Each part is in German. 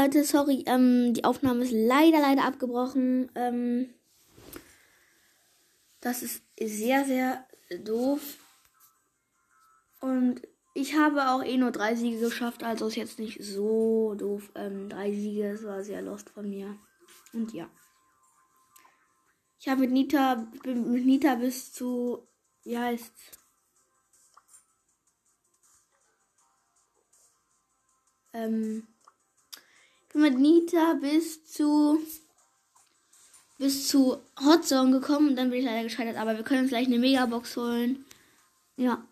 Leute, sorry, ähm, die Aufnahme ist leider, leider abgebrochen. Ähm, das ist sehr, sehr doof. Und ich habe auch eh nur drei Siege geschafft, also ist jetzt nicht so doof. Ähm, drei Siege, das war sehr lost von mir. Und ja. Ich habe mit Nita, mit Nita bis zu, wie heißt's? Ähm, mit Nita bis zu bis zu Hot Zone gekommen und dann bin ich leider gescheitert, aber wir können uns gleich eine Megabox holen. Ja.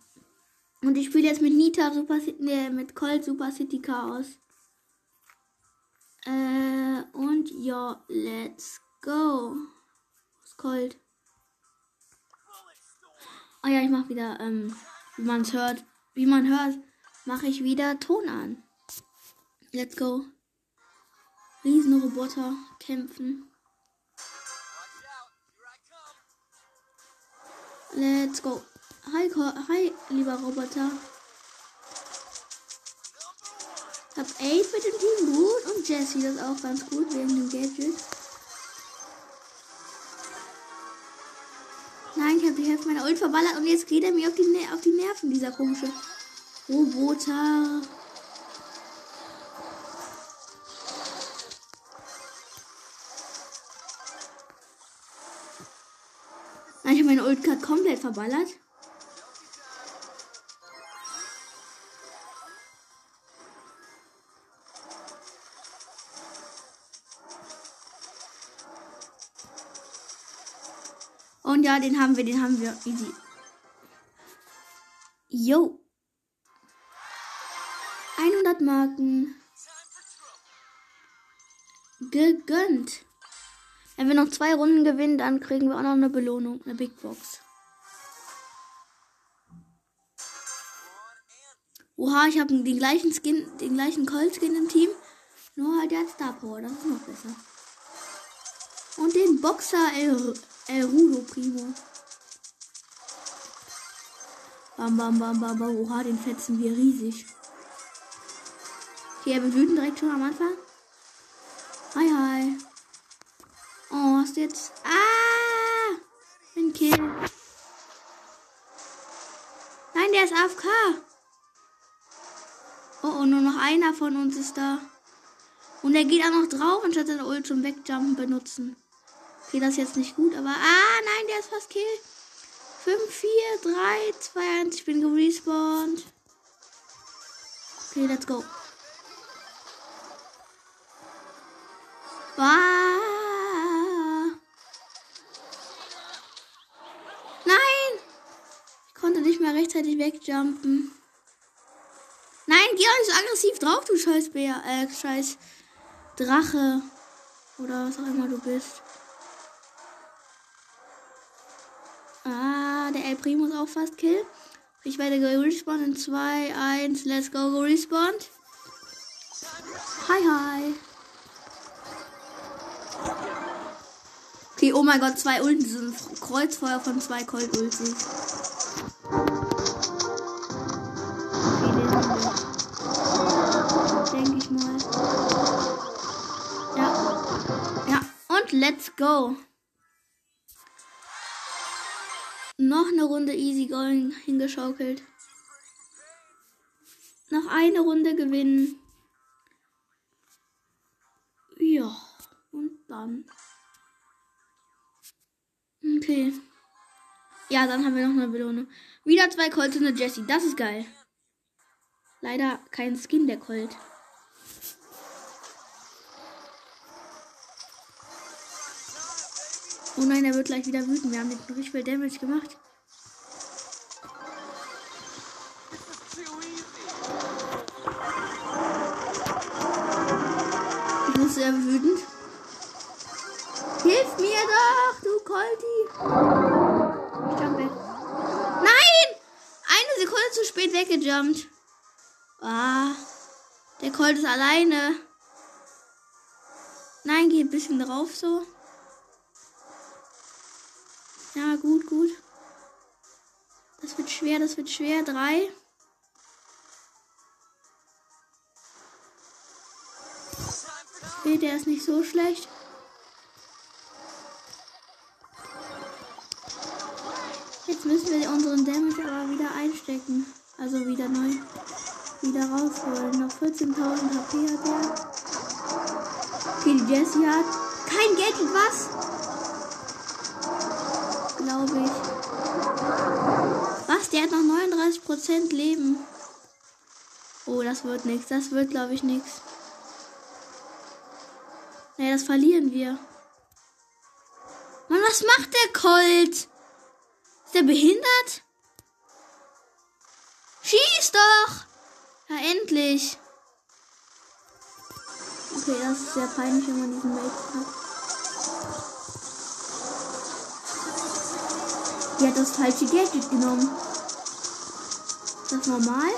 Und ich spiele jetzt mit Nita Super City, nee, mit Colt Super City Chaos. Äh, und ja, let's go. Was Colt? Oh ja, ich mache wieder, ähm, wie man hört, wie man hört, mache ich wieder Ton an. Let's go. Riesenroboter kämpfen. Let's go. Hi, hi, lieber Roboter. Hab 8 mit dem Team gut und Jesse das auch ganz gut wegen dem Gadget. Nein, ich habe die Hälfte meiner Ult verballert und jetzt geht er mir auf die, auf die Nerven, dieser komische Roboter. Ult gerade komplett verballert. Und ja, den haben wir, den haben wir. Easy. Yo. 100 Marken. Gegönnt. Wenn wir noch zwei Runden gewinnen, dann kriegen wir auch noch eine Belohnung, eine Big Box. Oha, ich habe den gleichen Skin, den gleichen Colt Skin im Team. Nur halt der Star Power, das ist noch besser. Und den Boxer El, El Rudo Primo. Bam, bam, bam, bam, bam. Oha, den fetzen wir riesig. Okay, wir wüten direkt schon am Anfang. Hi, hi. Hast du jetzt. Ah! Ein Kill. Nein, der ist AFK. Oh, oh, nur noch einer von uns ist da. Und er geht auch noch drauf, anstatt seine Ult zum Wegjumpen benutzen. Okay, das ist jetzt nicht gut, aber. Ah, nein, der ist fast Kill. 5, 4, 3, 2, 1. Ich bin gerespawnt. Okay, let's go. Bah! Nicht mehr rechtzeitig wegjumpen. Nein, geh auch aggressiv drauf, du scheiß Bär, äh, scheiß Drache. Oder was auch immer du bist. Ah, der El Primo ist auch fast kill. Ich werde gerespawnt in 2, 1, let's go, gerespawnt. Hi, hi. Okay, oh mein Gott, zwei Ulten sind Kreuzfeuer von zwei Colt-Ultis. Denke ich mal. Ja. Ja. Und let's go. Noch eine Runde Easy Going hingeschaukelt. Noch eine Runde gewinnen. Ja. Und dann. Okay. Ja, dann haben wir noch eine Belohnung. Wieder zwei Colts und eine Jessie. Das ist geil. Leider kein Skin der Colt. Oh nein, er wird gleich wieder wütend. Wir haben den richtig viel Damage gemacht. Ich bin sehr wütend. Hilf mir doch, du Colti. Ich jump weg. Nein! Sekunde zu spät weggejumpt. Ah, der Colt ist alleine. Nein, geh ein bisschen drauf so. Ja, gut, gut. Das wird schwer, das wird schwer. Drei. Der ist nicht so schlecht. Müssen wir unseren Damage aber wieder einstecken. Also wieder neu. Wieder rausholen. Noch 14.000 HP hat er. Okay, die Jessie hat kein Gadget, was? Glaube ich. Was? Der hat noch 39% Leben. Oh, das wird nichts. Das wird, glaube ich, nichts. Nee, das verlieren wir. Mann, was macht der Colt? Ist der behindert? Schieß doch! Ja, endlich. Okay, das ist sehr peinlich, wenn man diesen Mate hat. Die hat das falsche Gadget genommen. Ist das normal?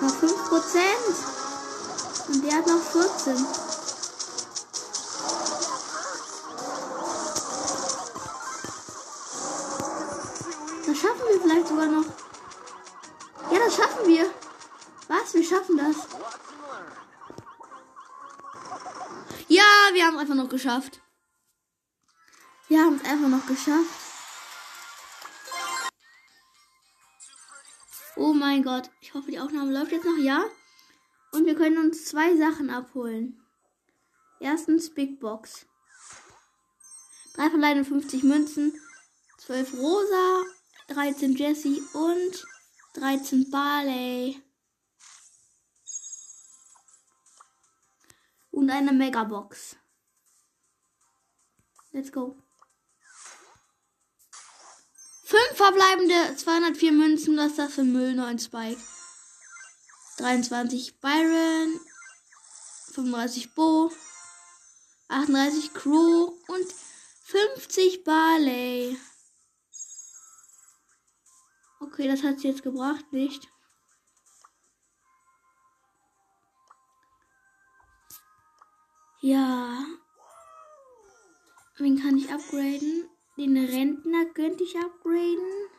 Noch 5%. Und der hat noch 14. vielleicht sogar noch. Ja, das schaffen wir. Was? Wir schaffen das. Ja, wir haben es einfach noch geschafft. Wir haben es einfach noch geschafft. Oh mein Gott. Ich hoffe, die Aufnahme läuft jetzt noch. Ja. Und wir können uns zwei Sachen abholen. Erstens Big Box. Drei verleihende 50 Münzen, 12 Rosa, 13 Jessie und 13 Barley. Und eine Megabox. Let's go. Fünf verbleibende 204 Münzen. Was ist das für Müll? 9 Spike. 23 Byron. 35 Bo. 38 Crew. Und 50 Barley. Okay, das hat sie jetzt gebracht, nicht? Ja. Wen kann ich upgraden? Den Rentner könnte ich upgraden.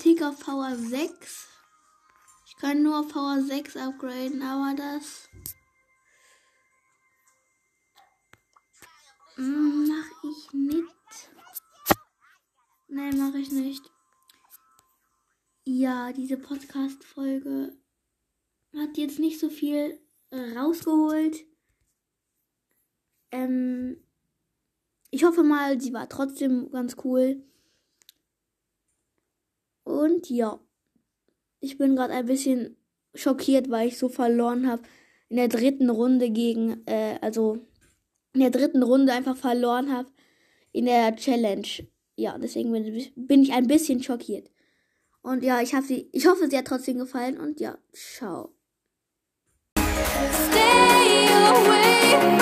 Tick auf Power 6. Ich kann nur auf Power 6 upgraden, aber das mache ich nicht. Nein, mache ich nicht. Ja, diese Podcast-Folge hat jetzt nicht so viel rausgeholt. Ähm, ich hoffe mal, sie war trotzdem ganz cool. Und ja, ich bin gerade ein bisschen schockiert, weil ich so verloren habe in der dritten Runde gegen, äh, also in der dritten Runde einfach verloren habe in der Challenge ja, deswegen bin ich ein bisschen schockiert. Und ja, ich, sie, ich hoffe, sie hat trotzdem gefallen. Und ja, ciao. Stay away.